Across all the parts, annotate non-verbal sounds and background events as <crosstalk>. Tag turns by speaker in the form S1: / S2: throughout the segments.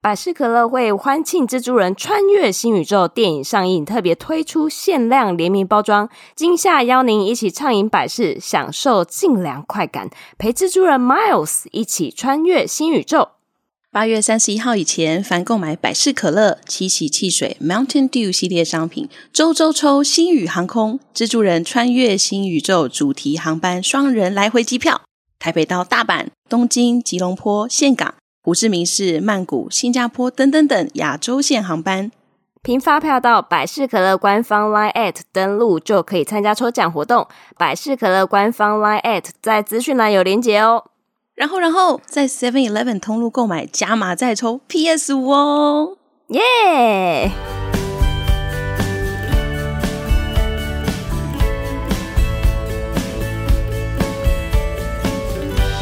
S1: 百事可乐会欢庆蜘蛛人穿越新宇宙电影上映，特别推出限量联名包装，今夏邀您一起畅饮百事，享受尽凉快感，陪蜘蛛人 Miles 一起穿越新宇宙。
S2: 八月三十一号以前，凡购买百事可乐、七喜汽水、Mountain Dew 系列商品，周周抽星宇航空蜘蛛人穿越新宇宙主题航班双人来回机票，台北到大阪、东京、吉隆坡、岘港。胡志明市、曼谷、新加坡等等等亚洲线航班，
S1: 凭发票到百事可乐官方 LINE@ 登录就可以参加抽奖活动。百事可乐官方 LINE@ 在资讯栏有连结哦。
S2: 然后，然后在 Seven Eleven 通路购买加码再抽 PS 五哦，
S1: 耶、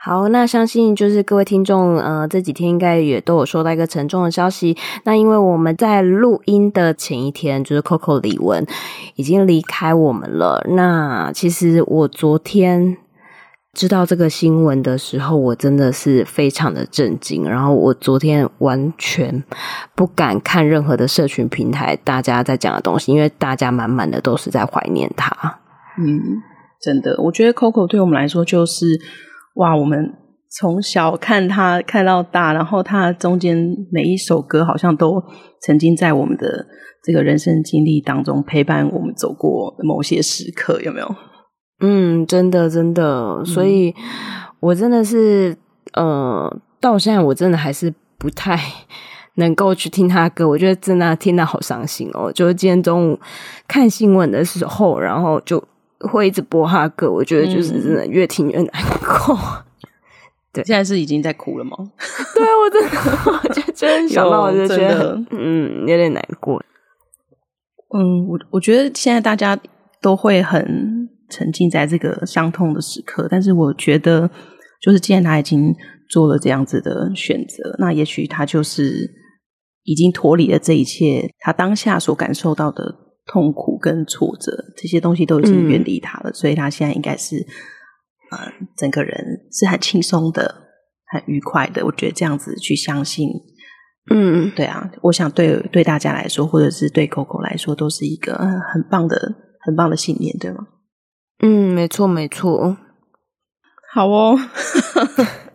S1: 好，那相信就是各位听众，呃，这几天应该也都有收到一个沉重的消息。那因为我们在录音的前一天，就是 Coco 李玟已经离开我们了。那其实我昨天知道这个新闻的时候，我真的是非常的震惊。然后我昨天完全不敢看任何的社群平台，大家在讲的东西，因为大家满满的都是在怀念他。
S2: 嗯，真的，我觉得 Coco 对我们来说就是。哇，我们从小看他看到大，然后他中间每一首歌好像都曾经在我们的这个人生经历当中陪伴我们走过某些时刻，有没有？
S1: 嗯，真的真的，所以我真的是呃，到现在我真的还是不太能够去听他歌，我觉得真的听到好伤心哦。就是今天中午看新闻的时候，然后就。会一直播他的歌，我觉得就是真的越听越难过。嗯、<laughs> 对，
S2: 现在是已经在哭了吗？
S1: 对啊，我真的，我就真想到我就觉得，嗯，有点难过。
S2: 嗯，我我觉得现在大家都会很沉浸在这个伤痛的时刻，但是我觉得，就是既然他已经做了这样子的选择，那也许他就是已经脱离了这一切，他当下所感受到的。痛苦跟挫折这些东西都已经远离他了，嗯，所以他现在应该是，呃，整个人是很轻松的、很愉快的。我觉得这样子去相信，嗯，对啊，我想对对大家来说，或者是对 Coco 来说，都是一个很棒的、很棒的信念，对吗？
S1: 嗯，没错，没错。
S2: 好哦，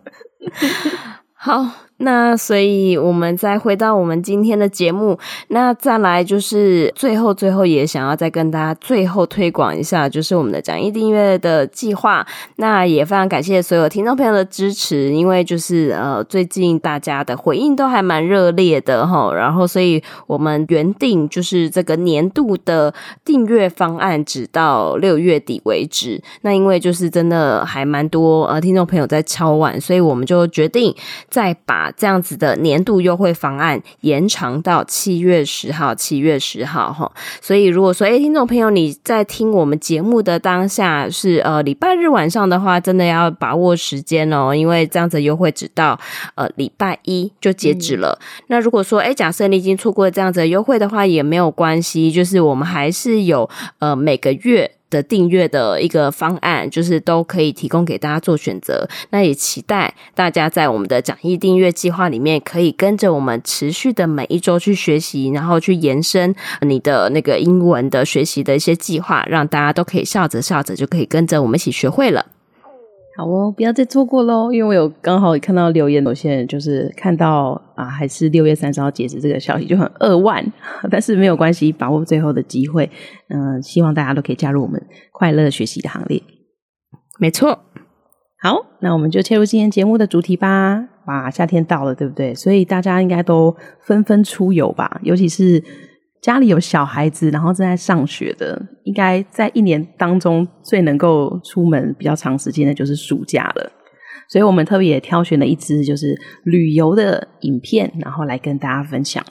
S2: <laughs>
S1: 好。那所以，我们再回到我们今天的节目。那再来就是最后，最后也想要再跟大家最后推广一下，就是我们的讲义订阅的计划。那也非常感谢所有听众朋友的支持，因为就是呃，最近大家的回应都还蛮热烈的齁。然后，所以我们原定就是这个年度的订阅方案，直到六月底为止。那因为就是真的还蛮多呃听众朋友在敲碗，所以我们就决定再把。这样子的年度优惠方案延长到七月十号，七月十号哈。所以如果说，诶，听众朋友你在听我们节目的当下是呃礼拜日晚上的话，真的要把握时间哦，因为这样子优惠只到呃礼拜一就截止了。嗯。那如果说，诶，假设你已经错过这样子的优惠的话，也没有关系，就是我们还是有呃每个月。的订阅的一个方案，就是都可以提供给大家做选择。那也期待大家在我们的讲义订阅计划里面，可以跟着我们持续的每一周去学习，然后去延伸你的那个英文的学习的一些计划，让大家都可以笑着笑着就可以跟着我们一起学会了。
S2: 好哦，不要再错过喽！因为我有刚好看到留言，有些人就是看到啊，还是六月三十号截止这个消息就很扼腕，<laughs> 但是没有关系，把握最后的机会。嗯、希望大家都可以加入我们快乐学习的行列。
S1: 没错，
S2: 好，那我们就切入今天节目的主题吧。哇，夏天到了，对不对？所以大家应该都纷纷出游吧，尤其是。家里有小孩子，然后正在上学的，应该在一年当中最能够出门比较长时间的，就是暑假了。所以我们特别挑选了一支就是旅游的影片，然后来跟大家分享。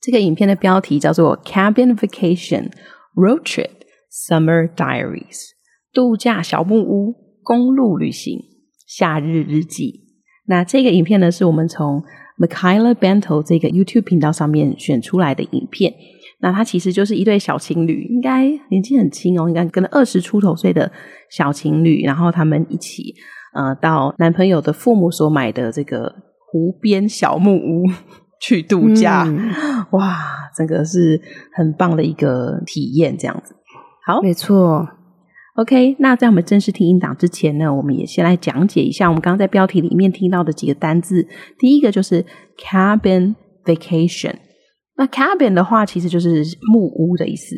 S2: 这个影片的标题叫做《Cabin Vacation Road Trip Summer Diaries，度假小木屋、公路旅行、夏日日记。那这个影片呢，是我们从 Michaela Bento 这个 YouTube 频道上面选出来的影片。那它其实就是一对小情侣，应该年纪很轻哦，应该可能二十出头岁的小情侣，然后他们一起呃到男朋友的父母所买的这个湖边小木屋 <laughs> 去度假。嗯、哇，这个是很棒的一个体验，这样子。好，
S1: 没错。
S2: OK，那在我们正式听音档之前呢，我们也先来讲解一下我们刚刚在标题里面听到的几个单字。第一个就是 cabin vacation。那 cabin 的话，其实就是木屋的意思，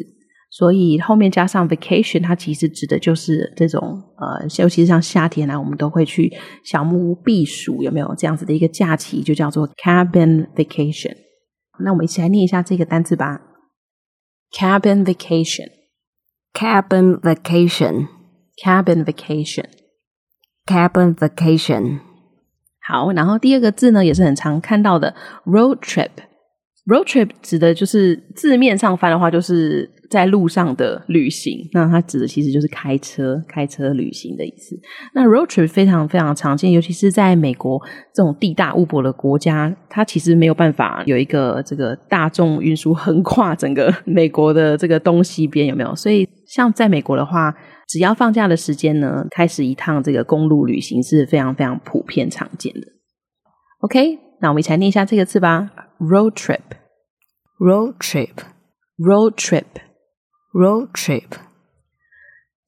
S2: 所以后面加上 vacation，它其实指的就是这种呃，尤其是像夏天啊，我们都会去小木屋避暑，有没有这样子的一个假期，就叫做 cabin vacation。那我们一起来念一下这个单字吧，cabin vacation vacation，cabin vacation，cabin vacation，cabin vacation。好，然后第二个字呢，也是很常看到的 road trip。Road trip 指的就是字面上翻的话，就是在路上的旅行。那它指的其实就是开车、开车旅行的意思。那 road trip 非常非常常见，尤其是在美国这种地大物博的国家，它其实没有办法有一个这个大众运输横跨整个美国的这个东西边，有没有？所以像在美国的话，只要放假的时间呢，开始一趟这个公路旅行是非常非常普遍常见的。OK。那我们一起来念一下这个字吧：road trip，road trip，road trip，road trip。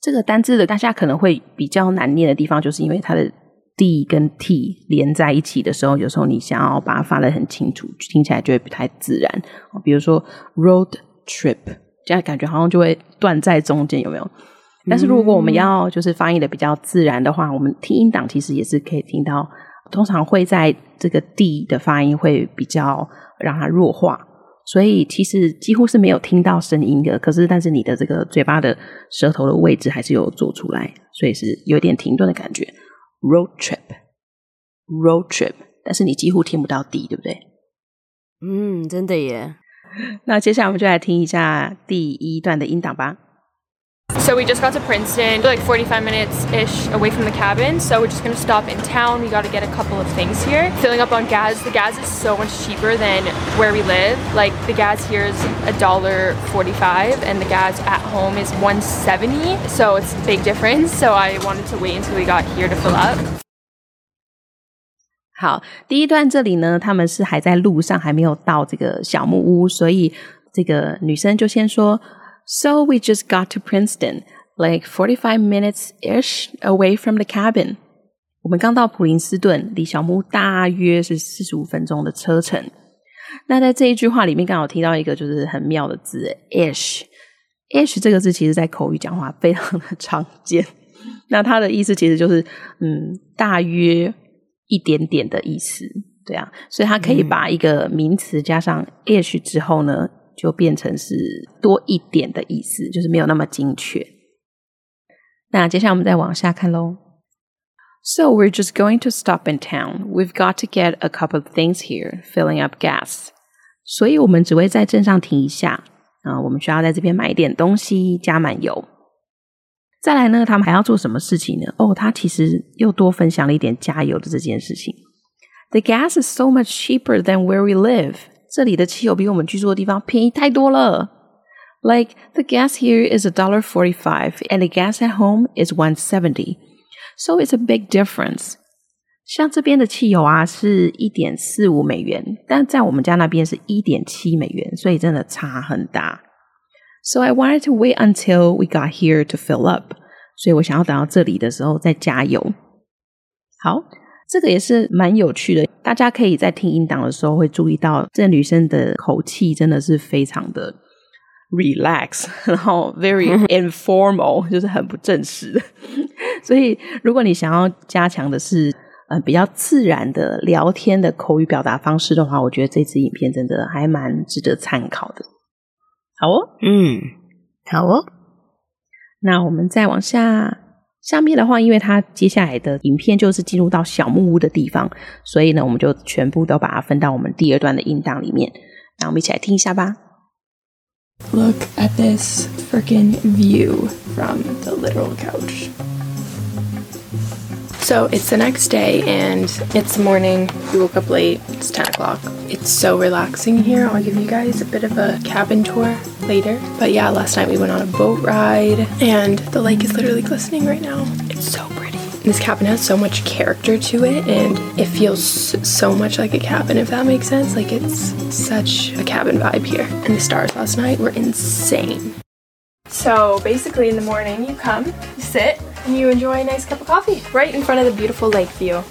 S2: 这个单字的大家可能会比较难念的地方，就是因为它的 d 跟 t 连在一起的时候，有时候你想要把它发得很清楚，听起来就会不太自然。比如说 road trip，这样感觉好像就会断在中间，有没有？但是如果我们要就是发音的比较自然的话，我们听音档其实也是可以听到。通常会在这个 d 的发音会比较让它弱化，所以其实几乎是没有听到声音的。可是，但是你的这个嘴巴的舌头的位置还是有做出来，所以是有点停顿的感觉。Road trip，road trip，但是你几乎听不到 d，对不对？
S1: 嗯，真的耶。<laughs>
S2: 那接下来我们就来听一下第一段的音档吧。
S3: So we just got to Princeton, like 45 minutes-ish away from the cabin. So we're just gonna stop in town. We gotta get a couple of things here. Filling up on gas. The gas is so much cheaper than where we live. Like the gas here is $1.45 and the gas at home is 170. So it's a big difference. So I wanted to wait until we got here to fill up.
S2: 好，第一段这里呢，他们是还在路上，还没有到这个小木屋，所以这个女生就先说。So we just got to Princeton, like forty-five minutes-ish away from the cabin. 我们刚到普林斯顿，离小木屋大约是四十五分钟的车程。那在这一句话里面，刚好提到一个就是很妙的字，ish。ish 这个字其实在口语讲话非常的常见。那它的意思其实就是嗯，大约一点点的意思，对啊。所以它可以把一个名词加上 h 之后呢。就变成是多一点的意思，就是没有那么精确。那接下来我们再往下看喽。So we're just going to stop in town. We've got to get a couple of things here, filling up gas. 所以我们只会在镇上停一下啊，我们需要在这边买一点东西，加满油。再来呢，他们还要做什么事情呢？哦，他其实又多分享了一点加油的这件事情。The gas is so much cheaper than where we live. 这里的汽油比我们居住的地方便宜太多了。Like the gas here is a dollar forty-five, and the gas at home is one seventy. So it's a big difference. 像这边的汽油啊是一点四五美元，但在我们家那边是一点七美元，所以真的差很大。So I wanted to wait until we got here to fill up. 所以我想要等到这里的时候再加油。好。这个也是蛮有趣的，大家可以在听音档的时候会注意到，这女生的口气真的是非常的 relax，然后 <laughs> very informal，就是很不正式的。所以，如果你想要加强的是呃比较自然的聊天的口语表达方式的话，我觉得这支影片真的还蛮值得参考的。好哦，
S1: 嗯，好哦，
S2: 那我们再往下。下面的话，因为它接下来的影片就是进入到小木屋的地方，所以呢，我们就全部都把它分到我们第二段的音档里面。那我们一起来听一下吧。
S3: Look at this freaking view from the literal couch. So it's the next day and it's morning. We woke up late. It's 10 o'clock. It's so relaxing here. I'll give you guys a bit of a cabin tour later. But yeah, last night we went on a boat ride and the lake is literally glistening right now. It's so pretty. This cabin has so much character to it and it feels so much like a cabin, if that makes sense. Like it's such a cabin vibe here. And the stars last night were insane. So basically, in the morning, you come, you sit, and you enjoy a nice cup of coffee right in front of the beautiful lake view.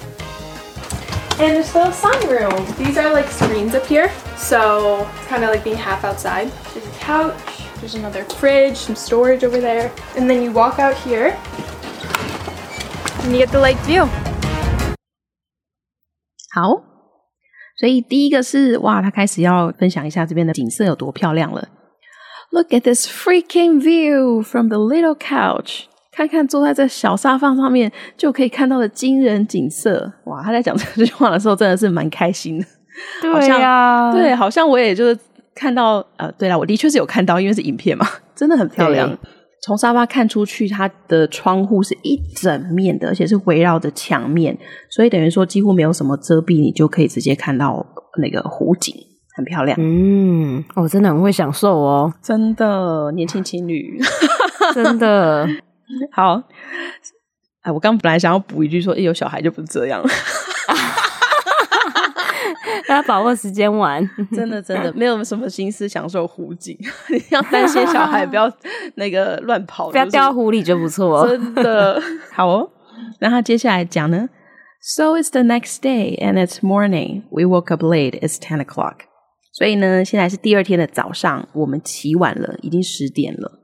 S3: And there's a little sunroom. These are like screens up here, so it's kind of like being half outside. There's a couch, there's another fridge, some storage over there, and then you walk out here, and you get the lake view.
S2: 好，所以第一个是哇，他开始要分享一下这边的景色有多漂亮了。 Look at this freaking view from the little couch。看看坐在这小沙发上面就可以看到的惊人景色。哇，他在讲这句话的时候真的是蛮开心的。<laughs>
S1: 对呀、啊，
S2: 对，好像我也就是看到呃，对啦，我的确是有看到，因为是影片嘛，<laughs> 真的很漂亮。从沙发看出去，它的窗户是一整面的，而且是围绕着墙面，所以等于说几乎没有什么遮蔽，你就可以直接看到那个湖景。很漂亮，
S1: 嗯，我、哦、真的很会享受哦，
S2: 真的年轻情侣，<laughs> <laughs>
S1: 真的
S2: 好。哎，我刚本来想要补一句说，一有小孩就不是这样了，<laughs>
S1: 要把握时间玩，
S2: 真的真的没有什么心思享受湖景，你要担心小孩不要那个乱跑，
S1: 不要掉湖里就不错，哦
S2: 真的好哦。那他接下来讲呢？So it's the next day and it's morning. We woke up late. It's ten o'clock. 所以呢，现在是第二天的早上，我们起晚了，已经十点了。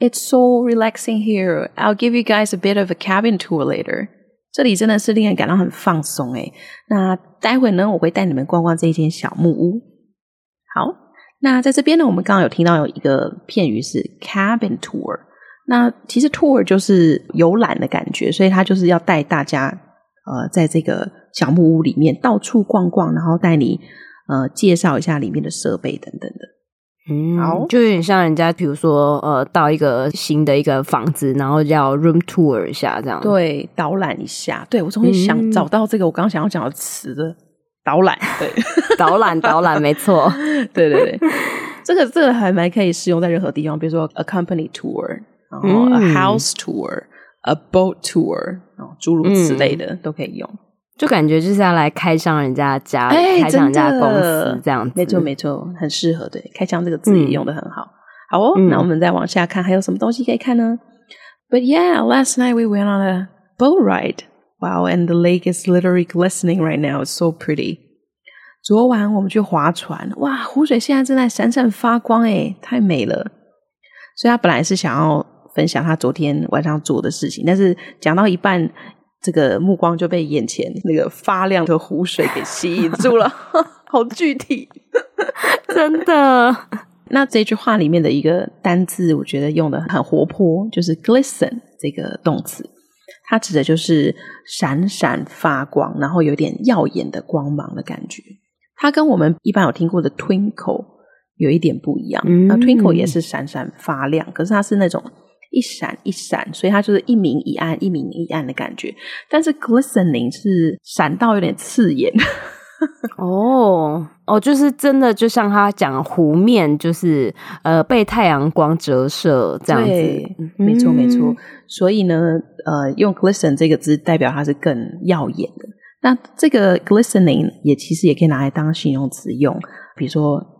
S2: It's so relaxing here. I'll give you guys a bit of a cabin tour later. 这里真的是令人感到很放松诶。那待会呢，我会带你们逛逛这一间小木屋。好，那在这边呢，我们刚刚有听到有一个片语是 cabin tour。那其实 tour 就是游览的感觉，所以他就是要带大家呃，在这个小木屋里面到处逛逛，然后带你。呃，介绍一下里面的设备等等的，
S1: 嗯，好，就有点像人家，比如说，呃，到一个新的一个房子，然后要 room tour 一下，这样，
S2: 对，导览一下。对，我终于想找到这个我刚刚想要讲的词的导览，对，<laughs>
S1: 导览，导览，没错，
S2: 对对对，这个这个还蛮可以适用在任何地方，比如说 a company tour，然后 a house tour，a boat tour，然后诸如此类的、嗯、都可以用。
S1: 就感觉就是要来开箱人家家，
S2: 欸、
S1: 开箱人家公司这样子，
S2: 没错没错，很适合。对，开箱这个字也用的很好。嗯、好哦、嗯，那我们再往下看，还有什么东西可以看呢？But yeah, last night we went on a boat ride. Wow, and the lake is literally glistening right now. It's so pretty. 昨晚我们去划船，哇，湖水现在正在闪闪发光，诶，太美了。所以他本来是想要分享他昨天晚上做的事情，但是讲到一半。这个目光就被眼前那个发亮的湖水给吸引住了，<laughs> 好具体，<laughs>
S1: 真的。
S2: 那这句话里面的一个单字，我觉得用的很活泼，就是 glisten 这个动词，它指的就是闪闪发光，然后有点耀眼的光芒的感觉。它跟我们一般有听过的 twinkle 有一点不一样，嗯、那 twinkle 也是闪闪发亮，可是它是那种。一闪一闪，所以它就是一明一暗、一明一暗的感觉。但是 glistening 是闪到有点刺眼。<laughs>
S1: 哦哦，就是真的，就像他讲，湖面就是呃被太阳光折射这样子。
S2: 对，没错没错。所以呢，呃，用 glisten 这个字代表它是更耀眼的。那这个 glistening 也其实也可以拿来当形容词用，比如说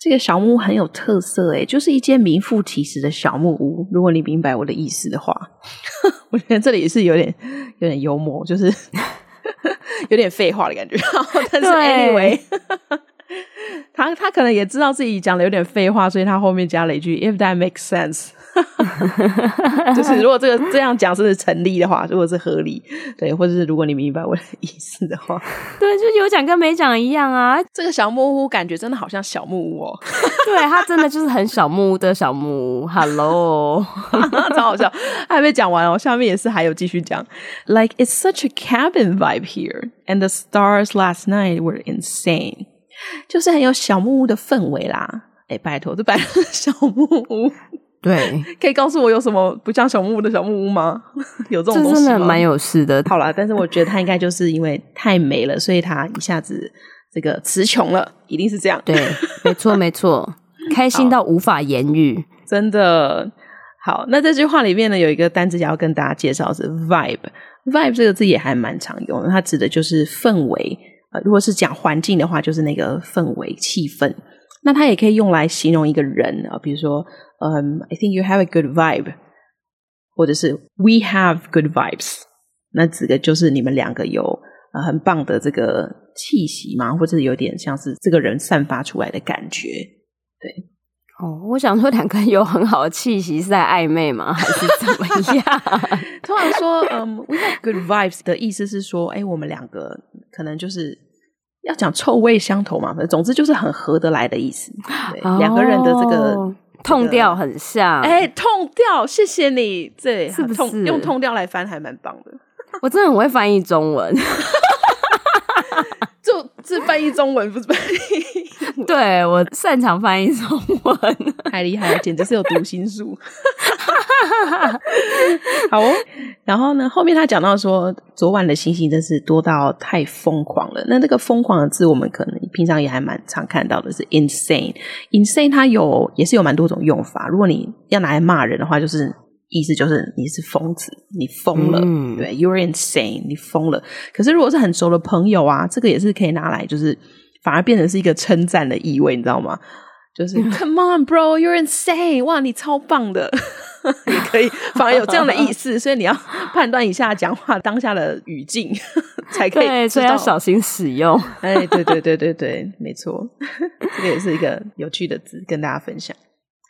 S2: 这个小木屋很有特色，诶，就是一间名副其实的小木屋。如果你明白我的意思的话，<laughs> 我觉得这里也是有点有点幽默，就是 <laughs> 有点废话的感觉。<laughs> 但是 anyway，他他可能也知道自己讲的有点废话，所以他后面加了一句 “If that makes sense”，<laughs> 就是如果这个这样讲是成立的话，如果是合理，对，或者是如果你明白我的意思的话，<laughs>
S1: 对，就有讲跟没讲一样啊。
S2: 这个小木屋感觉真的好像小木屋哦，<laughs>
S1: 对，它真的就是很小木屋的小木屋。Hello，
S2: 超好笑，还没讲完哦，下面也是还有继续讲，Like it's such a cabin vibe here, and the stars last night were insane. 就是很有小木屋的氛围啦，哎、欸，拜托，这摆的小木屋，
S1: 对，<laughs>
S2: 可以告诉我有什么不像小木屋的小木屋吗？<laughs> 有这种东西吗？
S1: 真的蛮有事的。
S2: 好啦，但是我觉得他应该就是因为太美了，所以他一下子这个词穷了，一定是这样。
S1: 对，没错 <laughs> 没错，开心到无法言语，
S2: 真的。好，那这句话里面呢，有一个单字要跟大家介绍是 vibe，vibe 这个字也还蛮常用的，它指的就是氛围。呃，如果是讲环境的话，就是那个氛围、气氛。那它也可以用来形容一个人啊，比如说，嗯，I think you have a good vibe，或者是 We have good vibes。那指的就是你们两个有呃很棒的这个气息嘛，或者有点像是这个人散发出来的感觉。对，
S1: 哦，我想说两个人有很好的气息是在暧昧吗？<laughs> 还是怎么样？<laughs>
S2: 通常说，嗯，We have good vibes 的意思是说，哎，我们两个。可能就是要讲臭味相投嘛，总之就是很合得来的意思。对，两、oh, 个人的这个
S1: 痛调很像，
S2: 哎、欸，痛调，谢谢你，对，
S1: 是不是
S2: 用痛调来翻还蛮棒的？
S1: 我真的很会翻译中文，<laughs>
S2: 就是翻译中文，不是翻译。
S1: 对，我擅长翻译中文，
S2: 太厉害了，简直是有读心术。<laughs> 好哦，然后呢，后面他讲到说，昨晚的星星真是多到太疯狂了。那这个疯狂的字，我们可能平常也还蛮常看到的，是 insane。insane 它有也是有蛮多种用法。如果你要拿来骂人的话，就是意思就是你是疯子，你疯了，嗯、对，you're insane，你疯了。可是如果是很熟的朋友啊，这个也是可以拿来，就是反而变成是一个称赞的意味，你知道吗？就是 <laughs> Come on, bro, you're insane！哇，你超棒的，<laughs> 也可以，反而有这样的意思。所以你要判断一下讲话当下的语境，<laughs> 才可以。
S1: 对，所以要小心使用。
S2: 哎，对对对对对，没错，<laughs> 这个也是一个有趣的字，跟大家分享。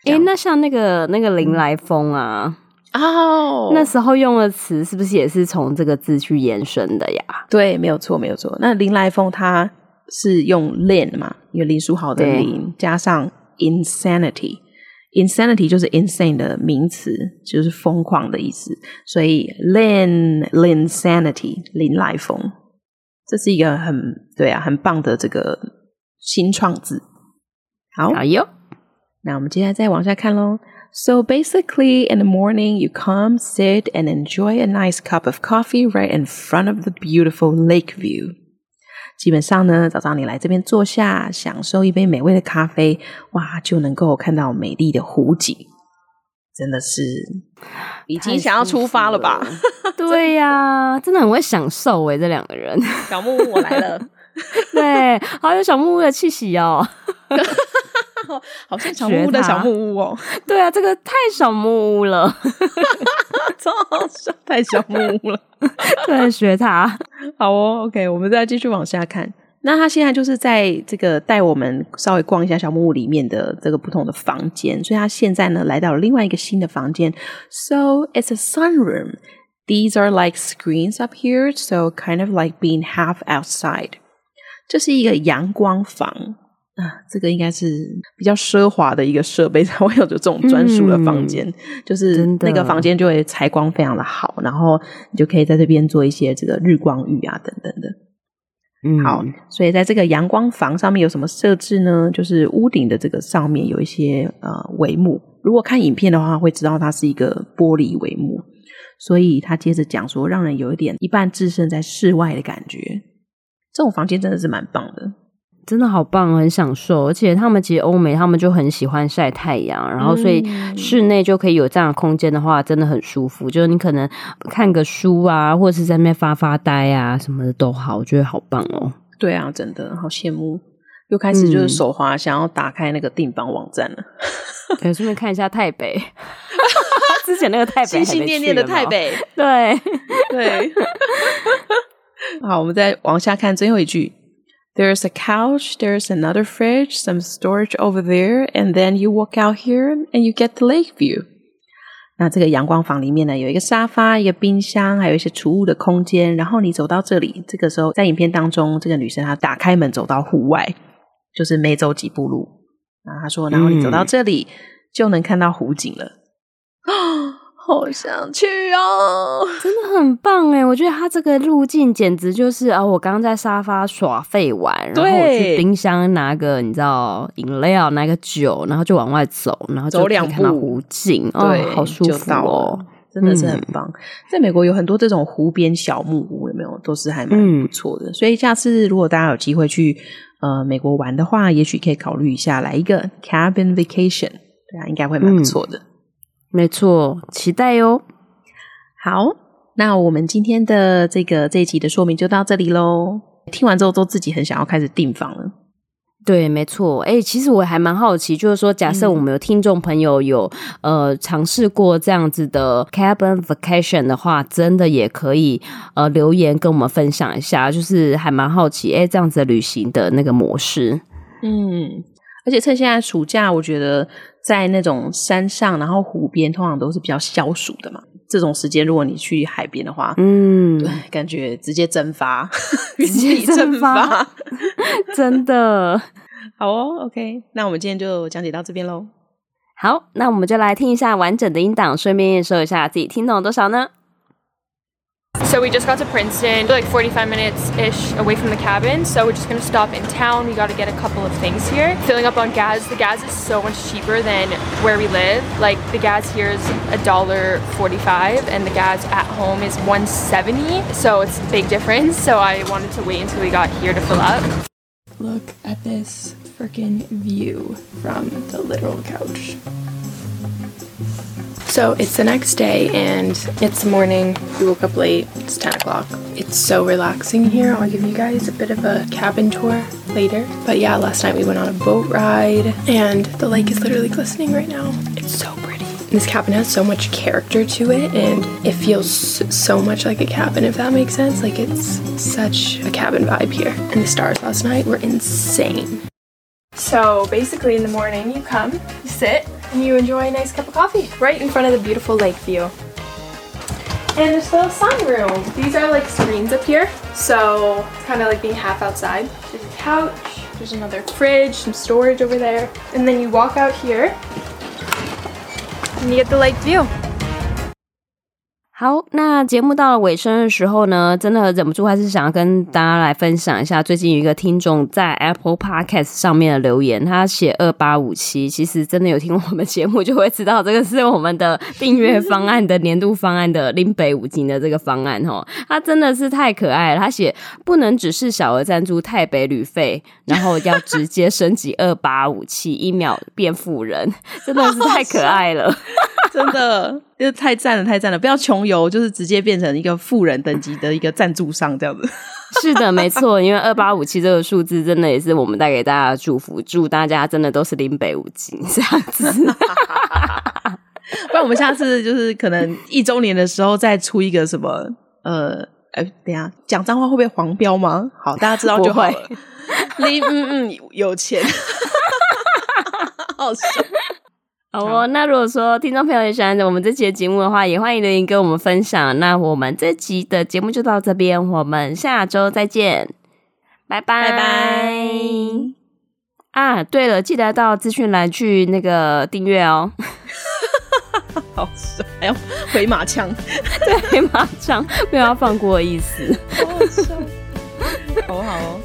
S1: 哎，那像那个那个林来疯啊，
S2: 哦、嗯，
S1: 那时候用的词是不是也是从这个字去延伸的呀？
S2: 对，没有错，没有错。那林来疯他。是用 lin 嘛，因为林书豪的林加上 insanity，insanity 就是 insane 的名词，就是疯狂的意思。所以 lin linsanity 林来疯，这是一个很对啊，很棒的这个新创字。好，
S1: 好哟。
S2: 那我们接下来再往下看喽。So basically, in the morning, you come, sit, and enjoy a nice cup of coffee right in front of the beautiful lake view. 基本上呢，早上你来这边坐下，享受一杯美味的咖啡，哇，就能够看到美丽的湖景，真的是已经想要出发了吧？<laughs>
S1: 对呀、啊，真的很会享受诶，这两个人。
S2: 小木屋我来了，<laughs>
S1: 对，好有小木屋的气息哦。<laughs>
S2: 好像小木屋的小木屋哦，
S1: 对啊，这个太小木屋了，
S2: 超好笑，太小木屋了，<laughs>
S1: 对，学他，
S2: 好哦，OK，我们再继续往下看。那他现在就是在这个带我们稍微逛一下小木屋里面的这个不同的房间，所以他现在呢来到了另外一个新的房间，So it's a sunroom. These are like screens up here, so kind of like being half outside. 这是一个阳光房。啊，这个应该是比较奢华的一个设备，<laughs> 才会有这种专属的房间，嗯、就是那个房间就会采光非常的好，然后你就可以在这边做一些这个日光浴啊等等的。嗯，好，所以在这个阳光房上面有什么设置呢？就是屋顶的这个上面有一些呃帷幕，如果看影片的话会知道它是一个玻璃帷幕，所以他接着讲说，让人有一点一半置身在室外的感觉。这种房间真的是蛮棒的。
S1: 真的好棒，很享受，而且他们其实欧美他们就很喜欢晒太阳，然后所以室内就可以有这样的空间的话，真的很舒服。就是你可能看个书啊，或者是在那边发发呆啊，什么的都好，我觉得好棒哦。
S2: 对啊，真的好羡慕，又开始就是手滑，想要打开那个订房网站了。
S1: 对，<laughs> 顺便看一下泰北，<laughs> 之前那个泰北，
S2: 心心念念的泰北，
S1: 对对。<laughs>
S2: 好，我们再往下看最后一句。There is a couch, there is another fridge, some storage over there, and then you walk out here and you get the lake view. 那这个阳光房里面呢，有一个沙发、一个冰箱，还有一些储物的空间。然后你走到这里，这个时候在影片当中，这个女生她打开门走到户外，就是没走几步路。然后她说，然后你走到这里、就能看到湖景了。好想去哦！
S1: 真的很棒哎，我觉得他这个路径简直就是啊，我刚刚在沙发耍废玩，然后我去冰箱拿个你知道饮料，拿个酒，然后就往外走，然后就可以看到湖景，对、哦，好舒服哦，
S2: 真的是很棒。嗯、在美国有很多这种湖边小木屋，有没有？都是还蛮不错的。嗯、所以下次如果大家有机会去呃美国玩的话，也许可以考虑一下来一个 cabin vacation，对啊，应该会蛮不错的。嗯
S1: 没错，期待哟。
S2: 好，那我们今天的这个这一集的说明就到这里喽。听完之后，都自己很想要开始订房了。
S1: 对，没错。哎，其实我还蛮好奇，就是说，假设我们有听众朋友有、嗯、呃尝试过这样子的 cabin vacation 的话，真的也可以呃留言跟我们分享一下。就是还蛮好奇，哎，这样子的旅行的那个模式。
S2: 嗯。而且趁现在暑假，我觉得在那种山上，然后湖边，通常都是比较消暑的嘛。这种时间，如果你去海边的话，嗯，对，感觉直接蒸发，
S1: 直接 <laughs> 蒸发，真的
S2: 好哦。OK，那我们今天就讲解到这边喽。
S1: 好，那我们就来听一下完整的音档，顺便验收一下自己听懂了多少呢
S3: ？So we just got to Princeton, like 45 minutes ish away from the cabin. So we're just gonna stop in town. We got to get a couple of things here. Filling up on gas. The gas is so much cheaper than where we live. Like the gas here is a dollar 45, and the gas at home is 170. So it's a big difference. So I wanted to wait until we got here to fill up.
S4: Look at this freaking view from the literal couch. So it's the next day and it's the morning. We woke up late. It's 10 o'clock. It's so relaxing here. I'll give you guys a bit of a cabin tour later. But yeah, last night we went on a boat ride and the lake is literally glistening right now. It's so pretty. This cabin has so much character to it and it feels so much like a cabin, if that makes sense. Like it's such a cabin vibe here. And the stars last night were insane. So basically in the morning you come, you sit, and you enjoy a nice cup of coffee right in front of the beautiful lake view. And there's the sunroom. These are like screens up here, so it's kind of like being half outside. There's a couch, there's another fridge, some storage over there, and then you walk out here and you get the lake view.
S1: 好，那节目到了尾声的时候呢，真的忍不住还是想要跟大家来分享一下，最近有一个听众在 Apple Podcast 上面的留言，他写二八五七，其实真的有听我们节目就会知道，这个是我们的订阅方案的年度方案的林北五金的这个方案哦，他真的是太可爱了，他写不能只是小额赞助台北旅费，然后要直接升级二八五七，一秒变富人，真的是太可爱了，<laughs>
S2: 真的。就太赞了，太赞了！不要穷游，就是直接变成一个富人等级的一个赞助商这样子。<laughs>
S1: 是的，没错，因为二八五七这个数字真的也是我们带给大家的祝福，祝大家真的都是林北五金这样子。<laughs>
S2: 不然我们下次就是可能一周年的时候再出一个什么呃，哎，等一下讲脏话会不会黄标吗？好，大家知道就好了。<laughs> 林嗯嗯有钱，好笑。
S1: 好哦，那如果说听众朋友也喜欢我们这期的节目的话，也欢迎留言跟我们分享。那我们这集的节目就到这边，我们下周再见，拜拜拜拜。啊，对了，记得到资讯栏去那个订阅哦。<laughs>
S2: 好帅，还要回马枪，<laughs>
S1: 对，回马枪，没有要放过的意思。
S2: 好好笑，好好哦。